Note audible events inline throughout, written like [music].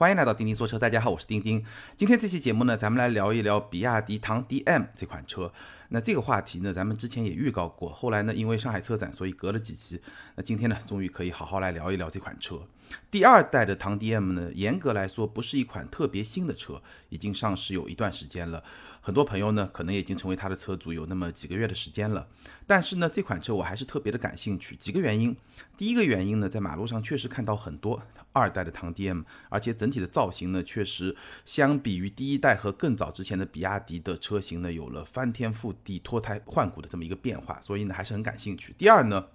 欢迎来到钉钉说车，大家好，我是钉钉。今天这期节目呢，咱们来聊一聊比亚迪唐 DM 这款车。那这个话题呢，咱们之前也预告过，后来呢，因为上海车展，所以隔了几期。那今天呢，终于可以好好来聊一聊这款车。第二代的唐 DM 呢，严格来说不是一款特别新的车，已经上市有一段时间了。很多朋友呢，可能已经成为它的车主有那么几个月的时间了。但是呢，这款车我还是特别的感兴趣。几个原因，第一个原因呢，在马路上确实看到很多二代的唐 DM，而且整体的造型呢，确实相比于第一代和更早之前的比亚迪的车型呢，有了翻天覆地、脱胎换骨的这么一个变化，所以呢，还是很感兴趣。第二呢，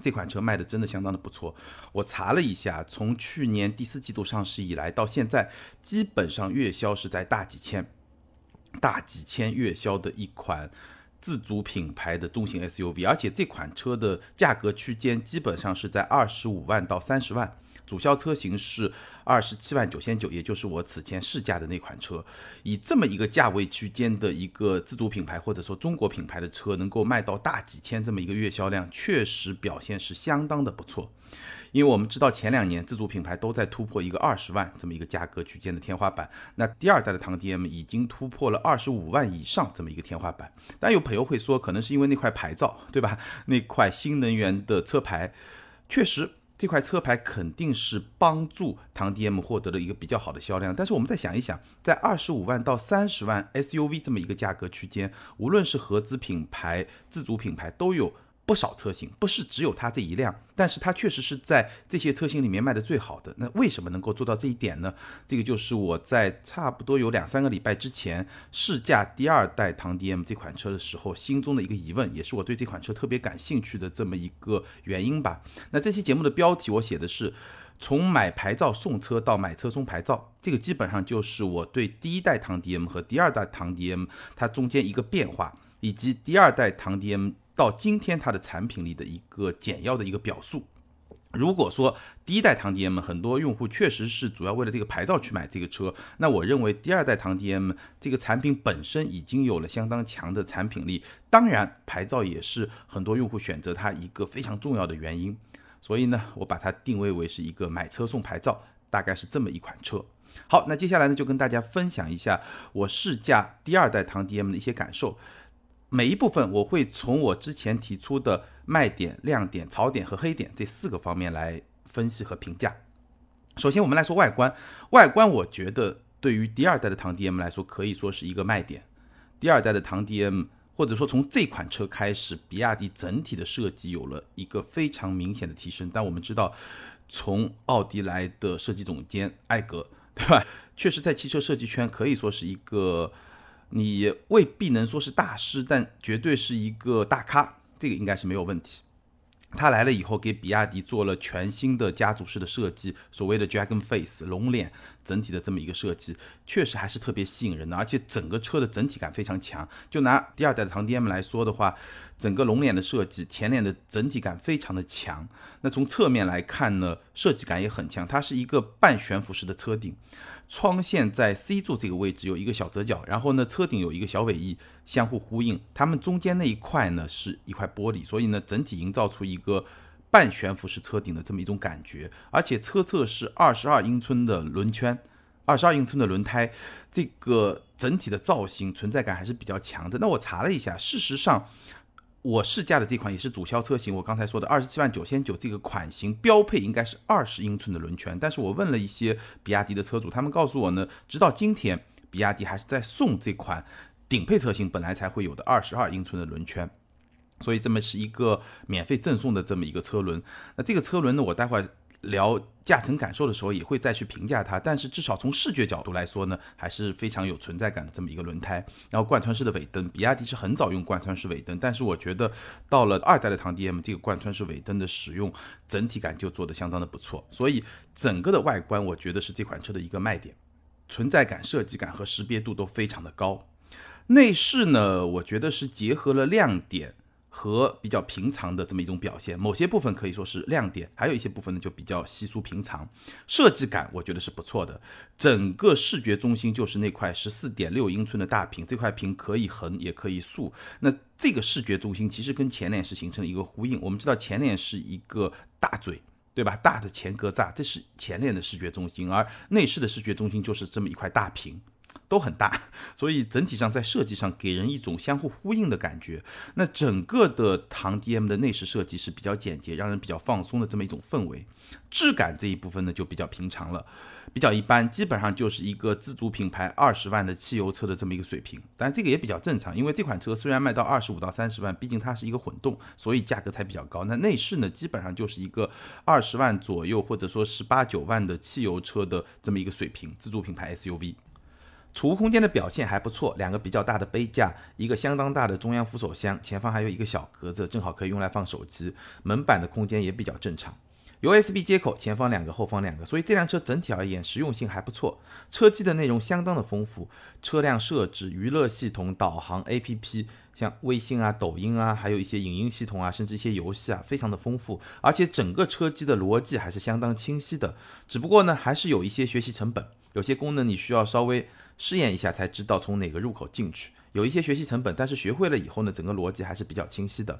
这款车卖的真的相当的不错。我查了一下，从去年第四季度上市以来到现在，基本上月销是在大几千。大几千月销的一款自主品牌的中型 SUV，而且这款车的价格区间基本上是在二十五万到三十万，主销车型是二十七万九千九，也就是我此前试驾的那款车。以这么一个价位区间的一个自主品牌或者说中国品牌的车，能够卖到大几千这么一个月销量，确实表现是相当的不错。因为我们知道前两年自主品牌都在突破一个二十万这么一个价格区间的天花板，那第二代的唐 DM 已经突破了二十五万以上这么一个天花板。但有朋友会说，可能是因为那块牌照，对吧？那块新能源的车牌，确实这块车牌肯定是帮助唐 DM 获得了一个比较好的销量。但是我们再想一想，在二十五万到三十万 SUV 这么一个价格区间，无论是合资品牌、自主品牌都有。不少车型不是只有它这一辆，但是它确实是在这些车型里面卖的最好的。那为什么能够做到这一点呢？这个就是我在差不多有两三个礼拜之前试驾第二代唐 DM 这款车的时候，心中的一个疑问，也是我对这款车特别感兴趣的这么一个原因吧。那这期节目的标题我写的是从买牌照送车到买车送牌照，这个基本上就是我对第一代唐 DM 和第二代唐 DM 它中间一个变化，以及第二代唐 DM。到今天，它的产品力的一个简要的一个表述。如果说第一代唐 DM 很多用户确实是主要为了这个牌照去买这个车，那我认为第二代唐 DM 这个产品本身已经有了相当强的产品力。当然，牌照也是很多用户选择它一个非常重要的原因。所以呢，我把它定位为是一个买车送牌照，大概是这么一款车。好，那接下来呢，就跟大家分享一下我试驾第二代唐 DM 的一些感受。每一部分我会从我之前提出的卖点、亮点、槽点和黑点这四个方面来分析和评价。首先，我们来说外观。外观，我觉得对于第二代的唐 DM 来说，可以说是一个卖点。第二代的唐 DM，或者说从这款车开始，比亚迪整体的设计有了一个非常明显的提升。但我们知道，从奥迪来的设计总监艾格，对吧？确实在汽车设计圈可以说是一个。你未必能说是大师，但绝对是一个大咖，这个应该是没有问题。他来了以后，给比亚迪做了全新的家族式的设计，所谓的 Dragon Face 龙脸，整体的这么一个设计，确实还是特别吸引人的，而且整个车的整体感非常强。就拿第二代的唐 DM 来说的话，整个龙脸的设计，前脸的整体感非常的强。那从侧面来看呢，设计感也很强，它是一个半悬浮式的车顶。窗线在 C 柱这个位置有一个小折角，然后呢，车顶有一个小尾翼相互呼应，它们中间那一块呢是一块玻璃，所以呢，整体营造出一个半悬浮式车顶的这么一种感觉。而且车侧是二十二英寸的轮圈，二十二英寸的轮胎，这个整体的造型存在感还是比较强的。那我查了一下，事实上。我试驾的这款也是主销车型，我刚才说的二十七万九千九这个款型标配应该是二十英寸的轮圈，但是我问了一些比亚迪的车主，他们告诉我呢，直到今天比亚迪还是在送这款顶配车型本来才会有的二十二英寸的轮圈，所以这么是一个免费赠送的这么一个车轮。那这个车轮呢，我待会儿。聊驾乘感受的时候，也会再去评价它。但是至少从视觉角度来说呢，还是非常有存在感的这么一个轮胎。然后贯穿式的尾灯，比亚迪是很早用贯穿式尾灯，但是我觉得到了二代的唐 DM，这个贯穿式尾灯的使用整体感就做得相当的不错。所以整个的外观，我觉得是这款车的一个卖点，存在感、设计感和识别度都非常的高。内饰呢，我觉得是结合了亮点。和比较平常的这么一种表现，某些部分可以说是亮点，还有一些部分呢就比较稀疏平常。设计感我觉得是不错的，整个视觉中心就是那块十四点六英寸的大屏，这块屏可以横也可以竖。那这个视觉中心其实跟前脸是形成了一个呼应。我们知道前脸是一个大嘴，对吧？大的前格栅，这是前脸的视觉中心，而内饰的视觉中心就是这么一块大屏。都很大，[laughs] 所以整体上在设计上给人一种相互呼应的感觉。那整个的唐 DM 的内饰设计是比较简洁，让人比较放松的这么一种氛围。质感这一部分呢就比较平常了，比较一般，基本上就是一个自主品牌二十万的汽油车的这么一个水平。但这个也比较正常，因为这款车虽然卖到二十五到三十万，毕竟它是一个混动，所以价格才比较高。那内饰呢，基本上就是一个二十万左右，或者说十八九万的汽油车的这么一个水平，自主品牌 SUV。储物空间的表现还不错，两个比较大的杯架，一个相当大的中央扶手箱，前方还有一个小格子，正好可以用来放手机。门板的空间也比较正常，USB 接口，前方两个，后方两个，所以这辆车整体而言实用性还不错。车机的内容相当的丰富，车辆设置、娱乐系统、导航 APP，像微信啊、抖音啊，还有一些影音系统啊，甚至一些游戏啊，非常的丰富。而且整个车机的逻辑还是相当清晰的，只不过呢，还是有一些学习成本，有些功能你需要稍微。试验一下才知道从哪个入口进去，有一些学习成本，但是学会了以后呢，整个逻辑还是比较清晰的。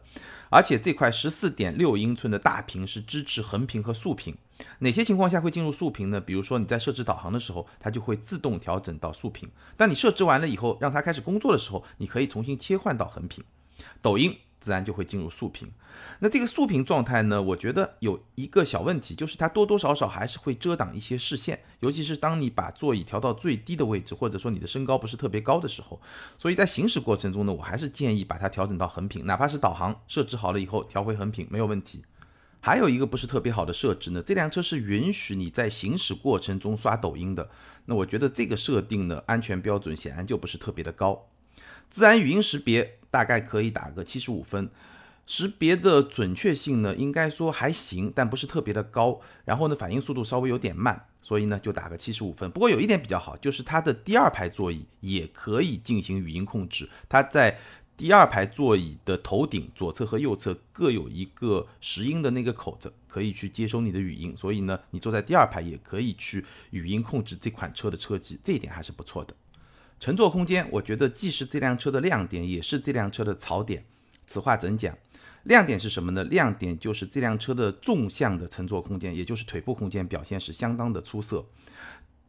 而且这块十四点六英寸的大屏是支持横屏和竖屏，哪些情况下会进入竖屏呢？比如说你在设置导航的时候，它就会自动调整到竖屏。当你设置完了以后，让它开始工作的时候，你可以重新切换到横屏。抖音。自然就会进入竖屏。那这个竖屏状态呢？我觉得有一个小问题，就是它多多少少还是会遮挡一些视线，尤其是当你把座椅调到最低的位置，或者说你的身高不是特别高的时候。所以在行驶过程中呢，我还是建议把它调整到横屏，哪怕是导航设置好了以后调回横屏没有问题。还有一个不是特别好的设置呢，这辆车是允许你在行驶过程中刷抖音的。那我觉得这个设定呢，安全标准显然就不是特别的高。自然语音识别。大概可以打个七十五分，识别的准确性呢，应该说还行，但不是特别的高。然后呢，反应速度稍微有点慢，所以呢，就打个七十五分。不过有一点比较好，就是它的第二排座椅也可以进行语音控制。它在第二排座椅的头顶左侧和右侧各有一个拾音的那个口子，可以去接收你的语音。所以呢，你坐在第二排也可以去语音控制这款车的车机，这一点还是不错的。乘坐空间，我觉得既是这辆车的亮点，也是这辆车的槽点。此话怎讲？亮点是什么呢？亮点就是这辆车的纵向的乘坐空间，也就是腿部空间表现是相当的出色。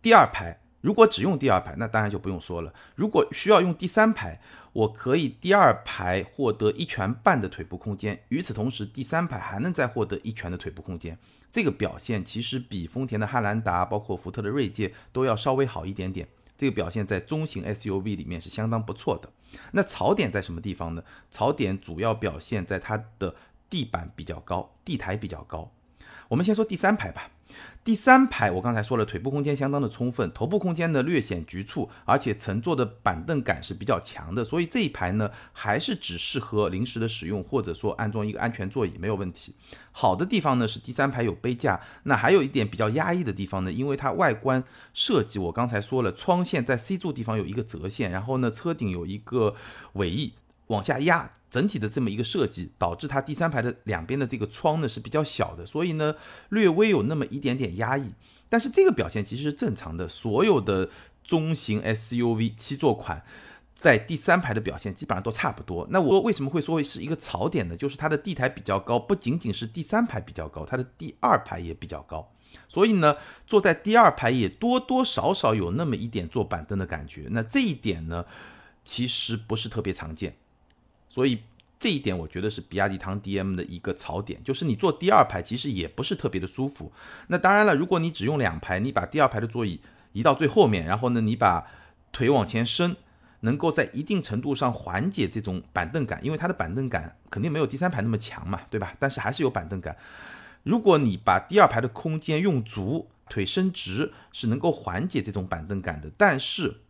第二排，如果只用第二排，那当然就不用说了。如果需要用第三排，我可以第二排获得一拳半的腿部空间，与此同时，第三排还能再获得一拳的腿部空间。这个表现其实比丰田的汉兰达，包括福特的锐界都要稍微好一点点。这个表现在中型 SUV 里面是相当不错的。那槽点在什么地方呢？槽点主要表现在它的地板比较高，地台比较高。我们先说第三排吧。第三排，我刚才说了，腿部空间相当的充分，头部空间呢略显局促，而且乘坐的板凳感是比较强的，所以这一排呢还是只适合临时的使用，或者说安装一个安全座椅没有问题。好的地方呢是第三排有杯架，那还有一点比较压抑的地方呢，因为它外观设计，我刚才说了，窗线在 C 柱地方有一个折线，然后呢车顶有一个尾翼。往下压，整体的这么一个设计，导致它第三排的两边的这个窗呢是比较小的，所以呢略微有那么一点点压抑。但是这个表现其实是正常的，所有的中型 SUV 七座款在第三排的表现基本上都差不多。那我为什么会说是一个槽点呢？就是它的地台比较高，不仅仅是第三排比较高，它的第二排也比较高，所以呢坐在第二排也多多少少有那么一点坐板凳的感觉。那这一点呢其实不是特别常见。所以这一点我觉得是比亚迪唐 DM 的一个槽点，就是你坐第二排其实也不是特别的舒服。那当然了，如果你只用两排，你把第二排的座椅移到最后面，然后呢，你把腿往前伸，能够在一定程度上缓解这种板凳感，因为它的板凳感肯定没有第三排那么强嘛，对吧？但是还是有板凳感。如果你把第二排的空间用足，腿伸直，是能够缓解这种板凳感的。但是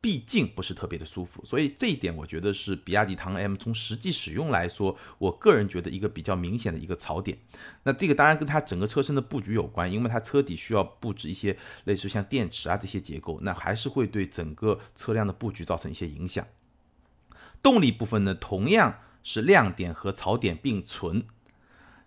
毕竟不是特别的舒服，所以这一点我觉得是比亚迪唐 M 从实际使用来说，我个人觉得一个比较明显的一个槽点。那这个当然跟它整个车身的布局有关，因为它车底需要布置一些类似像电池啊这些结构，那还是会对整个车辆的布局造成一些影响。动力部分呢，同样是亮点和槽点并存。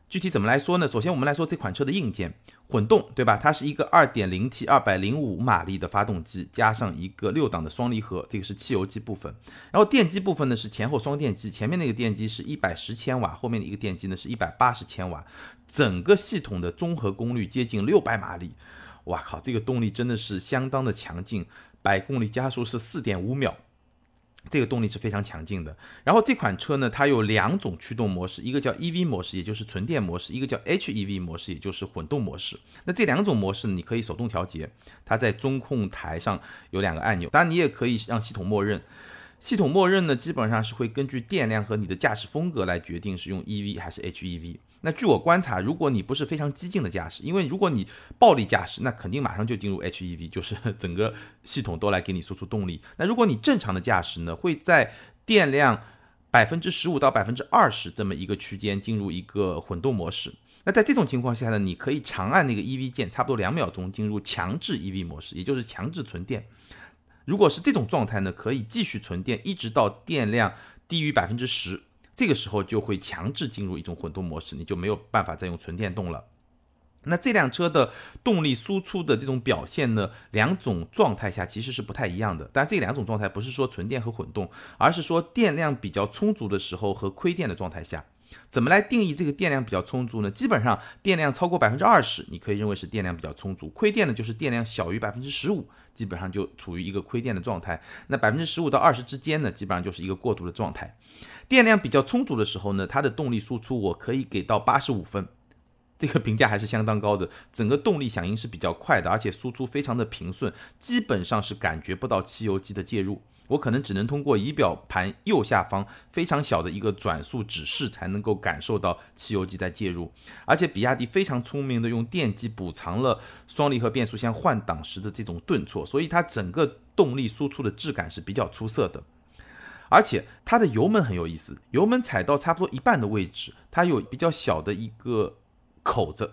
具体怎么来说呢？首先我们来说这款车的硬件，混动，对吧？它是一个 2.0T 205马力的发动机，加上一个六档的双离合，这个是汽油机部分。然后电机部分呢是前后双电机，前面那个电机是一百十千瓦，后面的一个电机呢是一百八十千瓦，整个系统的综合功率接近六百马力。哇靠，这个动力真的是相当的强劲，百公里加速是四点五秒。这个动力是非常强劲的。然后这款车呢，它有两种驱动模式，一个叫 EV 模式，也就是纯电模式；一个叫 HEV 模式，也就是混动模式。那这两种模式你可以手动调节，它在中控台上有两个按钮，当然你也可以让系统默认。系统默认呢，基本上是会根据电量和你的驾驶风格来决定是用 EV 还是 HEV。那据我观察，如果你不是非常激进的驾驶，因为如果你暴力驾驶，那肯定马上就进入 HEV，[laughs] 就是整个系统都来给你输出动力。那如果你正常的驾驶呢，会在电量百分之十五到百分之二十这么一个区间进入一个混动模式。那在这种情况下呢，你可以长按那个 EV 键，差不多两秒钟进入强制 EV 模式，也就是强制存电。如果是这种状态呢，可以继续存电，一直到电量低于百分之十，这个时候就会强制进入一种混动模式，你就没有办法再用纯电动了。那这辆车的动力输出的这种表现呢，两种状态下其实是不太一样的。但这两种状态不是说纯电和混动，而是说电量比较充足的时候和亏电的状态下。怎么来定义这个电量比较充足呢？基本上电量超过百分之二十，你可以认为是电量比较充足。亏电呢，就是电量小于百分之十五，基本上就处于一个亏电的状态。那百分之十五到二十之间呢，基本上就是一个过渡的状态。电量比较充足的时候呢，它的动力输出我可以给到八十五分，这个评价还是相当高的。整个动力响应是比较快的，而且输出非常的平顺，基本上是感觉不到汽油机的介入。我可能只能通过仪表盘右下方非常小的一个转速指示，才能够感受到汽油机在介入。而且比亚迪非常聪明的用电机补偿了双离合变速箱换挡时的这种顿挫，所以它整个动力输出的质感是比较出色的。而且它的油门很有意思，油门踩到差不多一半的位置，它有比较小的一个口子。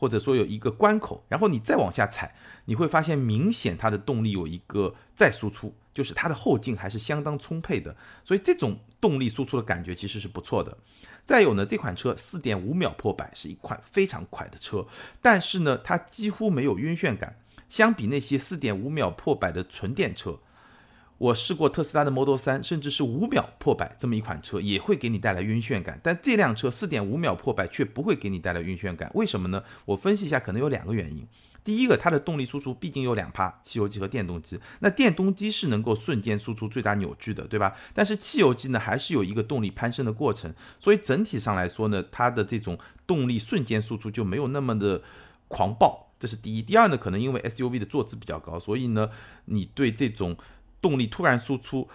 或者说有一个关口，然后你再往下踩，你会发现明显它的动力有一个再输出，就是它的后劲还是相当充沛的，所以这种动力输出的感觉其实是不错的。再有呢，这款车四点五秒破百是一款非常快的车，但是呢，它几乎没有晕眩感，相比那些四点五秒破百的纯电车。我试过特斯拉的 Model 3，甚至是五秒破百这么一款车，也会给你带来晕眩感。但这辆车四点五秒破百却不会给你带来晕眩感，为什么呢？我分析一下，可能有两个原因。第一个，它的动力输出毕竟有两趴，汽油机和电动机。那电动机是能够瞬间输出最大扭矩的，对吧？但是汽油机呢，还是有一个动力攀升的过程。所以整体上来说呢，它的这种动力瞬间输出就没有那么的狂暴。这是第一。第二呢，可能因为 SUV 的坐姿比较高，所以呢，你对这种动力突然输出，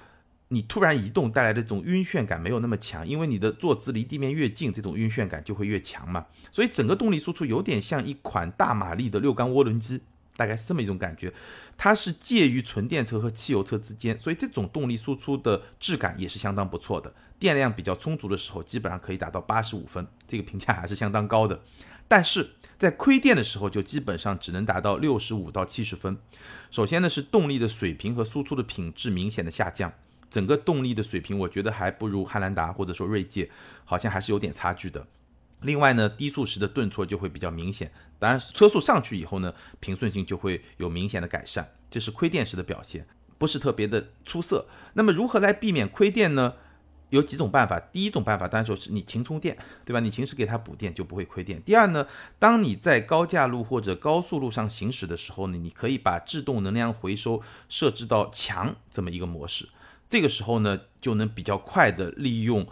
你突然移动带来的这种晕眩感没有那么强，因为你的坐姿离地面越近，这种晕眩感就会越强嘛。所以整个动力输出有点像一款大马力的六缸涡轮机，大概是这么一种感觉。它是介于纯电车和汽油车之间，所以这种动力输出的质感也是相当不错的。电量比较充足的时候，基本上可以达到八十五分，这个评价还是相当高的。但是在亏电的时候，就基本上只能达到六十五到七十分。首先呢，是动力的水平和输出的品质明显的下降，整个动力的水平，我觉得还不如汉兰达或者说锐界，好像还是有点差距的。另外呢，低速时的顿挫就会比较明显，当然车速上去以后呢，平顺性就会有明显的改善，这是亏电时的表现，不是特别的出色。那么如何来避免亏电呢？有几种办法，第一种办法当然就是你勤充电，对吧？你勤时给它补电就不会亏电。第二呢，当你在高架路或者高速路上行驶的时候呢，你可以把制动能量回收设置到强这么一个模式，这个时候呢，就能比较快的利用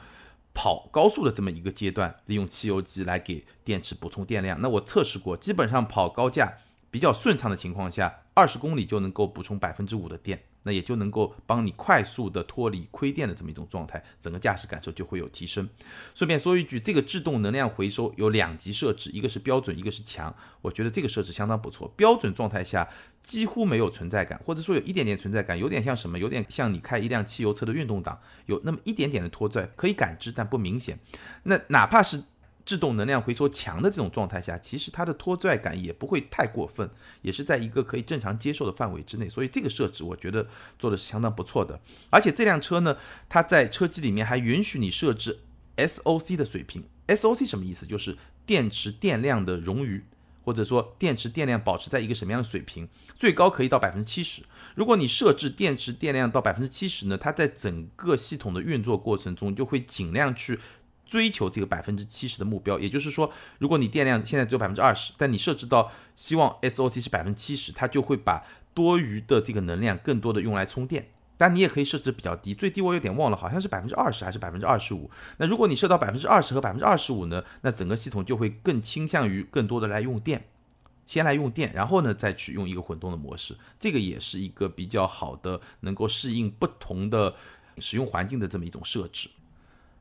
跑高速的这么一个阶段，利用汽油机来给电池补充电量。那我测试过，基本上跑高架比较顺畅的情况下，二十公里就能够补充百分之五的电。那也就能够帮你快速的脱离亏电的这么一种状态，整个驾驶感受就会有提升。顺便说一句，这个制动能量回收有两级设置，一个是标准，一个是强。我觉得这个设置相当不错。标准状态下几乎没有存在感，或者说有一点点存在感，有点像什么？有点像你开一辆汽油车的运动档，有那么一点点的拖拽，可以感知，但不明显。那哪怕是。制动能量回收强的这种状态下，其实它的拖拽感也不会太过分，也是在一个可以正常接受的范围之内，所以这个设置我觉得做的是相当不错的。而且这辆车呢，它在车机里面还允许你设置 SOC 的水平。SOC 什么意思？就是电池电量的冗余，或者说电池电量保持在一个什么样的水平，最高可以到百分之七十。如果你设置电池电量到百分之七十呢，它在整个系统的运作过程中就会尽量去追求这个百分之七十的目标。也就是说，如果你电量现在只有百分之二十，但你设置到希望 SOC 是百分之七十，它就会把多余的这个能量更多的用来充电。但你也可以设置比较低，最低我有点忘了，好像是百分之二十还是百分之二十五。那如果你设到百分之二十和百分之二十五呢，那整个系统就会更倾向于更多的来用电，先来用电，然后呢再去用一个混动的模式。这个也是一个比较好的，能够适应不同的使用环境的这么一种设置。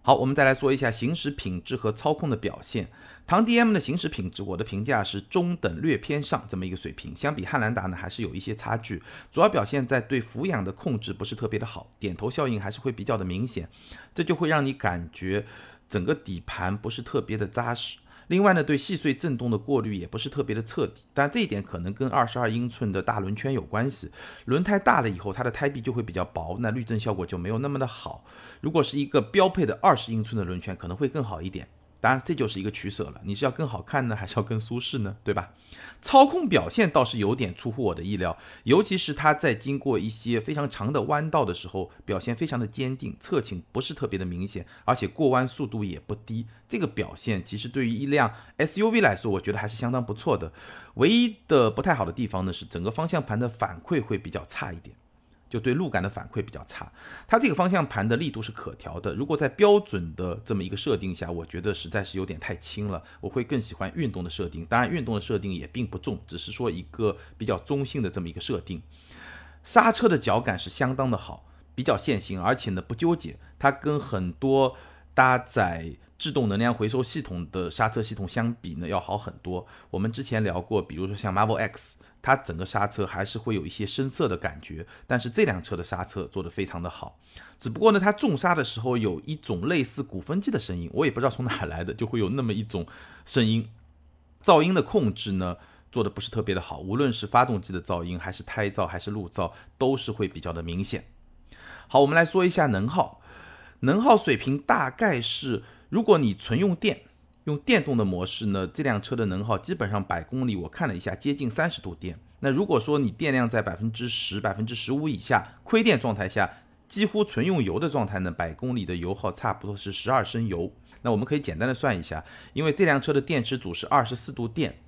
好，我们再来说一下行驶品质和操控的表现。唐 DM 的行驶品质，我的评价是中等略偏上这么一个水平。相比汉兰达呢，还是有一些差距。主要表现在对俯仰的控制不是特别的好，点头效应还是会比较的明显，这就会让你感觉整个底盘不是特别的扎实。另外呢，对细碎震动的过滤也不是特别的彻底，但这一点可能跟二十二英寸的大轮圈有关系。轮胎大了以后，它的胎壁就会比较薄，那滤震效果就没有那么的好。如果是一个标配的二十英寸的轮圈，可能会更好一点。当然，这就是一个取舍了。你是要更好看呢，还是要更舒适呢？对吧？操控表现倒是有点出乎我的意料，尤其是它在经过一些非常长的弯道的时候，表现非常的坚定，侧倾不是特别的明显，而且过弯速度也不低。这个表现其实对于一辆 SUV 来说，我觉得还是相当不错的。唯一的不太好的地方呢，是整个方向盘的反馈会比较差一点。就对路感的反馈比较差，它这个方向盘的力度是可调的。如果在标准的这么一个设定下，我觉得实在是有点太轻了。我会更喜欢运动的设定，当然运动的设定也并不重，只是说一个比较中性的这么一个设定。刹车的脚感是相当的好，比较线性，而且呢不纠结。它跟很多搭载制动能量回收系统的刹车系统相比呢要好很多。我们之前聊过，比如说像 Marvel X。它整个刹车还是会有一些生涩的感觉，但是这辆车的刹车做得非常的好。只不过呢，它重刹的时候有一种类似鼓风机的声音，我也不知道从哪来的，就会有那么一种声音。噪音的控制呢 [laughs] 做的不是特别的好，无论是发动机的噪音，还是胎噪，还是路噪，都是会比较的明显。好，我们来说一下能耗，能耗水平大概是，如果你纯用电。用电动的模式呢，这辆车的能耗基本上百公里，我看了一下，接近三十度电。那如果说你电量在百分之十、百分之十五以下，亏电状态下，几乎纯用油的状态呢，百公里的油耗差不多是十二升油。那我们可以简单的算一下，因为这辆车的电池组是二十四度电，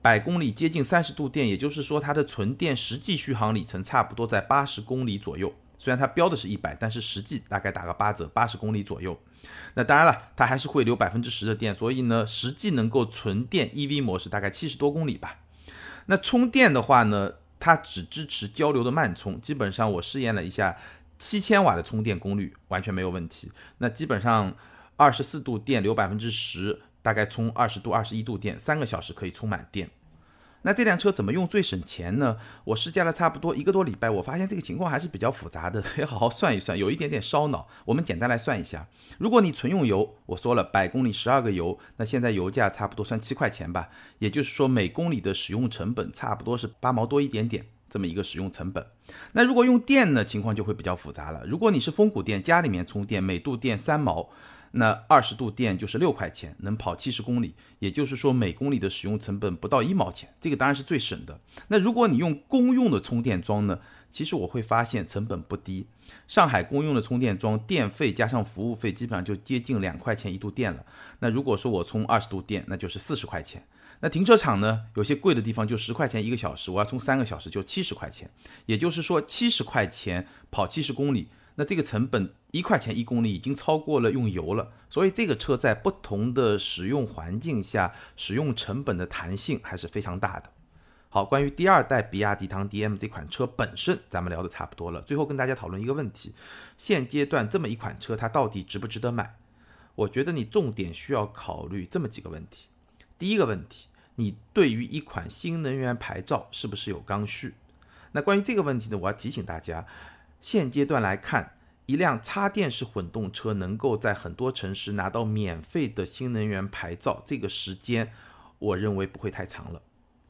百公里接近三十度电，也就是说它的纯电实际续航里程差不多在八十公里左右。虽然它标的是一百，但是实际大概打个八折，八十公里左右。那当然了，它还是会留百分之十的电，所以呢，实际能够纯电 EV 模式大概七十多公里吧。那充电的话呢，它只支持交流的慢充，基本上我试验了一下，七千瓦的充电功率完全没有问题。那基本上二十四度电留百分之十，大概充二十度、二十一度电，三个小时可以充满电。那这辆车怎么用最省钱呢？我试驾了差不多一个多礼拜，我发现这个情况还是比较复杂的，[laughs] 得好好算一算，有一点点烧脑。我们简单来算一下，如果你纯用油，我说了百公里十二个油，那现在油价差不多算七块钱吧，也就是说每公里的使用成本差不多是八毛多一点点这么一个使用成本。那如果用电呢，情况就会比较复杂了。如果你是峰谷电，家里面充电，每度电三毛。那二十度电就是六块钱，能跑七十公里，也就是说每公里的使用成本不到一毛钱，这个当然是最省的。那如果你用公用的充电桩呢？其实我会发现成本不低。上海公用的充电桩电费加上服务费，基本上就接近两块钱一度电了。那如果说我充二十度电，那就是四十块钱。那停车场呢？有些贵的地方就十块钱一个小时，我要充三个小时就七十块钱，也就是说七十块钱跑七十公里。那这个成本一块钱一公里已经超过了用油了，所以这个车在不同的使用环境下，使用成本的弹性还是非常大的。好，关于第二代比亚迪唐 DM 这款车本身，咱们聊的差不多了。最后跟大家讨论一个问题：现阶段这么一款车，它到底值不值得买？我觉得你重点需要考虑这么几个问题。第一个问题，你对于一款新能源牌照是不是有刚需？那关于这个问题呢，我要提醒大家。现阶段来看，一辆插电式混动车能够在很多城市拿到免费的新能源牌照，这个时间我认为不会太长了。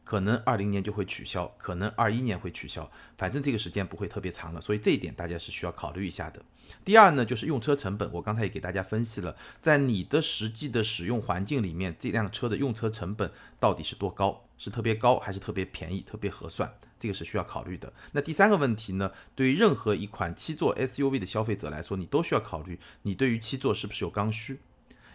可能二零年就会取消，可能二一年会取消，反正这个时间不会特别长了，所以这一点大家是需要考虑一下的。第二呢，就是用车成本，我刚才也给大家分析了，在你的实际的使用环境里面，这辆车的用车成本到底是多高？是特别高还是特别便宜、特别合算？这个是需要考虑的。那第三个问题呢，对于任何一款七座 SUV 的消费者来说，你都需要考虑，你对于七座是不是有刚需？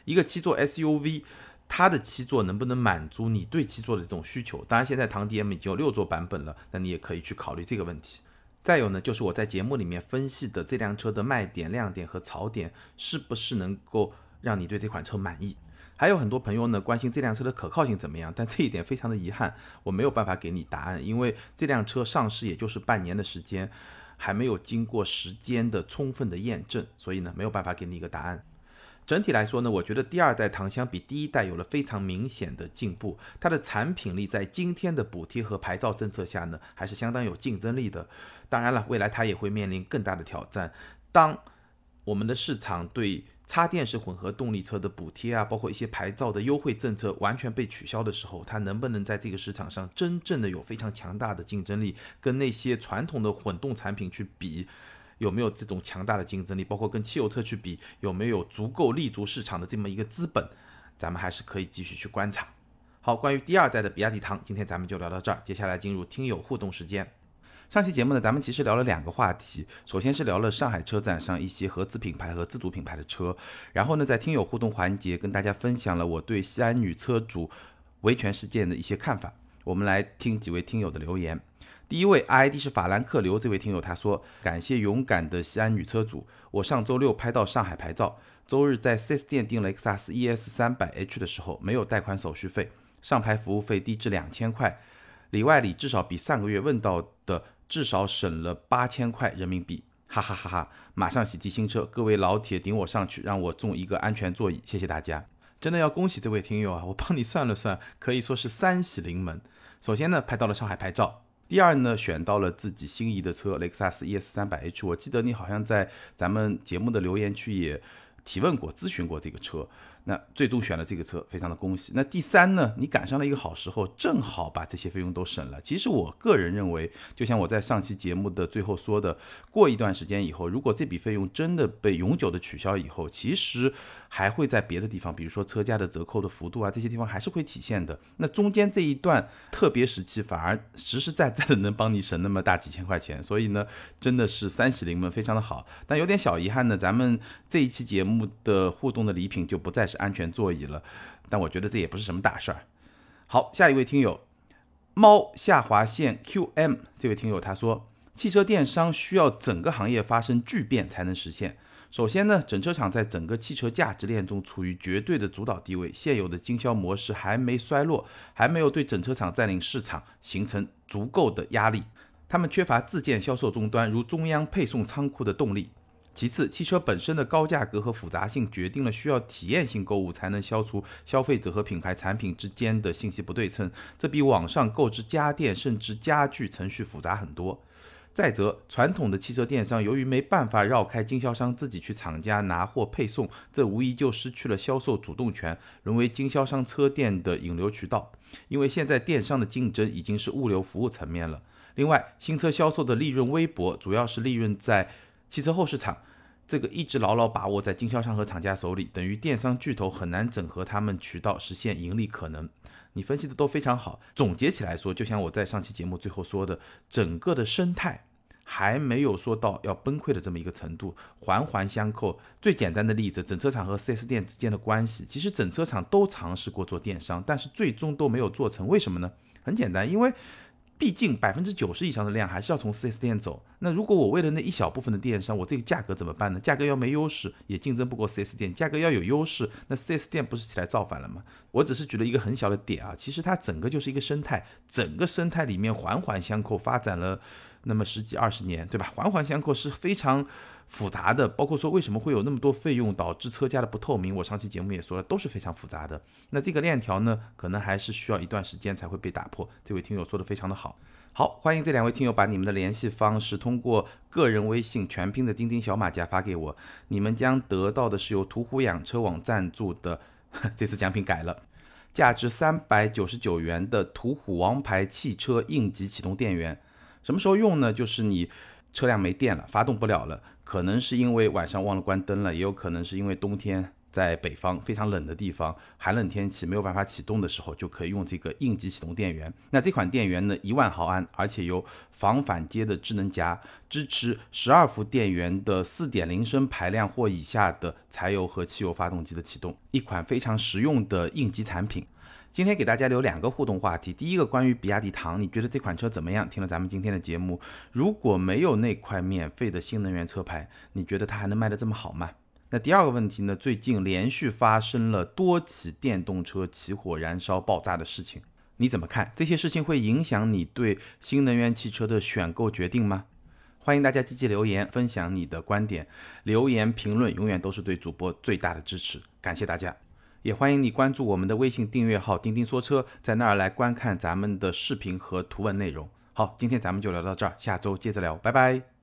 一个七座 SUV，它的七座能不能满足你对七座的这种需求？当然，现在唐 DM 已经有六座版本了，那你也可以去考虑这个问题。再有呢，就是我在节目里面分析的这辆车的卖点、亮点和槽点，是不是能够让你对这款车满意？还有很多朋友呢关心这辆车的可靠性怎么样，但这一点非常的遗憾，我没有办法给你答案，因为这辆车上市也就是半年的时间，还没有经过时间的充分的验证，所以呢没有办法给你一个答案。整体来说呢，我觉得第二代唐相比第一代有了非常明显的进步，它的产品力在今天的补贴和牌照政策下呢，还是相当有竞争力的。当然了，未来它也会面临更大的挑战。当我们的市场对插电式混合动力车的补贴啊，包括一些牌照的优惠政策完全被取消的时候，它能不能在这个市场上真正的有非常强大的竞争力，跟那些传统的混动产品去比？有没有这种强大的竞争力？包括跟汽油车去比，有没有足够立足市场的这么一个资本？咱们还是可以继续去观察。好，关于第二代的比亚迪唐，今天咱们就聊到这儿。接下来进入听友互动时间。上期节目呢，咱们其实聊了两个话题，首先是聊了上海车展上一些合资品牌和自主品牌的车，然后呢，在听友互动环节跟大家分享了我对西安女车主维权事件的一些看法。我们来听几位听友的留言。第一位 ID 是法兰克刘，这位听友他说：“感谢勇敢的西安女车主，我上周六拍到上海牌照，周日在 4S 店订雷克萨斯 ES 三百 H 的时候，没有贷款手续费，上牌服务费低至两千块，里外里至少比上个月问到的至少省了八千块人民币，哈哈哈哈！马上喜提新车，各位老铁顶我上去，让我中一个安全座椅，谢谢大家，真的要恭喜这位听友啊！我帮你算了算，可以说是三喜临门。首先呢，拍到了上海牌照。第二呢，选到了自己心仪的车雷克萨斯 ES 三百 H。我记得你好像在咱们节目的留言区也提问过、咨询过这个车。那最终选了这个车，非常的恭喜。那第三呢，你赶上了一个好时候，正好把这些费用都省了。其实我个人认为，就像我在上期节目的最后说的，过一段时间以后，如果这笔费用真的被永久的取消以后，其实还会在别的地方，比如说车价的折扣的幅度啊，这些地方还是会体现的。那中间这一段特别时期，反而实实在在的能帮你省那么大几千块钱，所以呢，真的是三喜临门，非常的好。但有点小遗憾呢，咱们这一期节目的互动的礼品就不再。是安全座椅了，但我觉得这也不是什么大事儿。好，下一位听友猫下划线 QM 这位听友他说，汽车电商需要整个行业发生巨变才能实现。首先呢，整车厂在整个汽车价值链中处于绝对的主导地位，现有的经销模式还没衰落，还没有对整车厂占领市场形成足够的压力，他们缺乏自建销售终端，如中央配送仓库的动力。其次，汽车本身的高价格和复杂性决定了需要体验性购物才能消除消费者和品牌产品之间的信息不对称，这比网上购置家电甚至家具程序复杂很多。再则，传统的汽车电商由于没办法绕开经销商自己去厂家拿货配送，这无疑就失去了销售主动权，沦为经销商车店的引流渠道。因为现在电商的竞争已经是物流服务层面了。另外，新车销售的利润微薄，主要是利润在。汽车后市场，这个一直牢牢把握在经销商和厂家手里，等于电商巨头很难整合他们渠道实现盈利可能。你分析的都非常好，总结起来说，就像我在上期节目最后说的，整个的生态还没有说到要崩溃的这么一个程度，环环相扣。最简单的例子，整车厂和 4S 店之间的关系，其实整车厂都尝试过做电商，但是最终都没有做成。为什么呢？很简单，因为。毕竟百分之九十以上的量还是要从四 S 店走。那如果我为了那一小部分的电商，我这个价格怎么办呢？价格要没优势，也竞争不过四 S 店；价格要有优势，那四 S 店不是起来造反了吗？我只是举了一个很小的点啊，其实它整个就是一个生态，整个生态里面环环相扣，发展了那么十几二十年，对吧？环环相扣是非常。复杂的，包括说为什么会有那么多费用，导致车价的不透明。我上期节目也说了，都是非常复杂的。那这个链条呢，可能还是需要一段时间才会被打破。这位听友说的非常的好，好，欢迎这两位听友把你们的联系方式通过个人微信全拼的钉钉小马甲发给我，你们将得到的是由途虎养车网赞助的，[laughs] 这次奖品改了。价值三百九十九元的途虎王牌汽车应急启动电源。什么时候用呢？就是你车辆没电了，发动不了了，可能是因为晚上忘了关灯了，也有可能是因为冬天。在北方非常冷的地方，寒冷天气没有办法启动的时候，就可以用这个应急启动电源。那这款电源呢，一万毫安，而且有防反接的智能夹，支持十二伏电源的四点零升排量或以下的柴油和汽油发动机的启动，一款非常实用的应急产品。今天给大家留两个互动话题，第一个关于比亚迪唐，你觉得这款车怎么样？听了咱们今天的节目，如果没有那块免费的新能源车牌，你觉得它还能卖得这么好吗？那第二个问题呢？最近连续发生了多起电动车起火、燃烧、爆炸的事情，你怎么看？这些事情会影响你对新能源汽车的选购决定吗？欢迎大家积极留言，分享你的观点。留言评论永远都是对主播最大的支持，感谢大家。也欢迎你关注我们的微信订阅号“钉钉说车”，在那儿来观看咱们的视频和图文内容。好，今天咱们就聊到这儿，下周接着聊，拜拜。